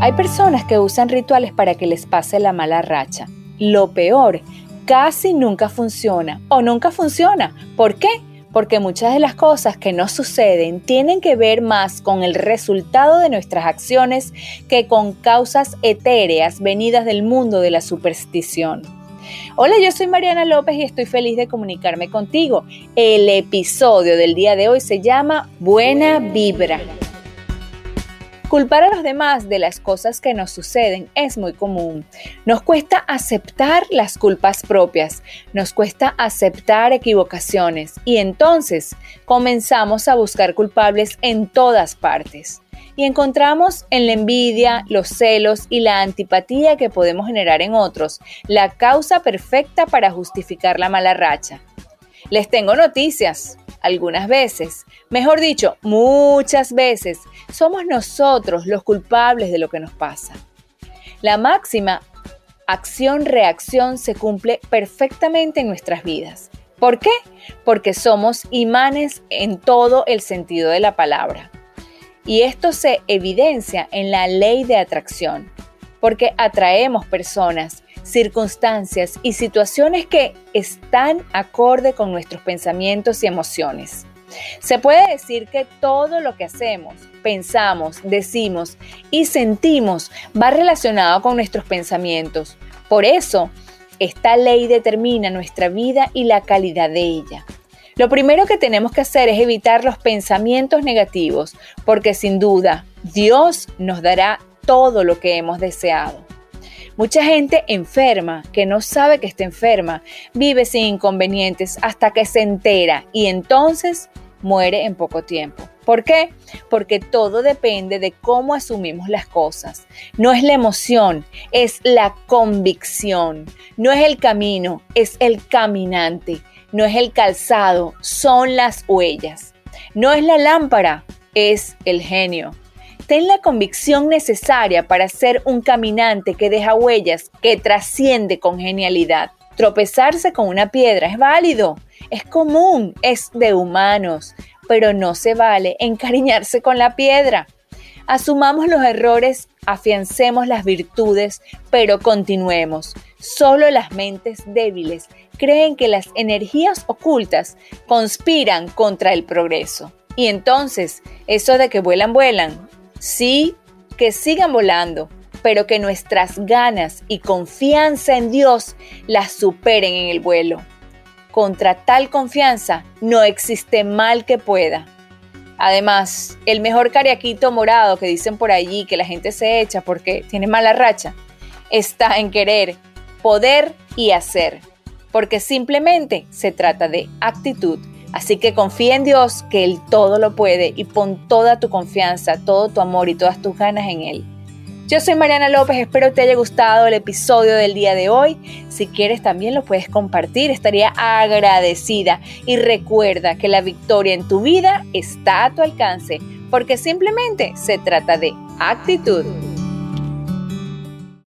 Hay personas que usan rituales para que les pase la mala racha. Lo peor, casi nunca funciona o nunca funciona. ¿Por qué? Porque muchas de las cosas que nos suceden tienen que ver más con el resultado de nuestras acciones que con causas etéreas venidas del mundo de la superstición. Hola, yo soy Mariana López y estoy feliz de comunicarme contigo. El episodio del día de hoy se llama Buena Vibra. Culpar a los demás de las cosas que nos suceden es muy común. Nos cuesta aceptar las culpas propias, nos cuesta aceptar equivocaciones y entonces comenzamos a buscar culpables en todas partes. Y encontramos en la envidia, los celos y la antipatía que podemos generar en otros la causa perfecta para justificar la mala racha. Les tengo noticias algunas veces, mejor dicho, muchas veces, somos nosotros los culpables de lo que nos pasa. La máxima acción-reacción se cumple perfectamente en nuestras vidas. ¿Por qué? Porque somos imanes en todo el sentido de la palabra. Y esto se evidencia en la ley de atracción, porque atraemos personas, circunstancias y situaciones que están acorde con nuestros pensamientos y emociones. Se puede decir que todo lo que hacemos, pensamos, decimos y sentimos va relacionado con nuestros pensamientos. Por eso, esta ley determina nuestra vida y la calidad de ella. Lo primero que tenemos que hacer es evitar los pensamientos negativos, porque sin duda Dios nos dará todo lo que hemos deseado. Mucha gente enferma, que no sabe que está enferma, vive sin inconvenientes hasta que se entera y entonces muere en poco tiempo. ¿Por qué? Porque todo depende de cómo asumimos las cosas. No es la emoción, es la convicción. No es el camino, es el caminante. No es el calzado, son las huellas. No es la lámpara, es el genio. Ten la convicción necesaria para ser un caminante que deja huellas, que trasciende con genialidad. Tropezarse con una piedra es válido, es común, es de humanos, pero no se vale encariñarse con la piedra. Asumamos los errores, afiancemos las virtudes, pero continuemos. Solo las mentes débiles creen que las energías ocultas conspiran contra el progreso. Y entonces, eso de que vuelan, vuelan, Sí, que sigan volando, pero que nuestras ganas y confianza en Dios las superen en el vuelo. Contra tal confianza no existe mal que pueda. Además, el mejor cariaquito morado que dicen por allí que la gente se echa porque tiene mala racha, está en querer, poder y hacer, porque simplemente se trata de actitud Así que confía en Dios que Él todo lo puede y pon toda tu confianza, todo tu amor y todas tus ganas en Él. Yo soy Mariana López, espero te haya gustado el episodio del día de hoy. Si quieres también lo puedes compartir, estaría agradecida. Y recuerda que la victoria en tu vida está a tu alcance, porque simplemente se trata de actitud.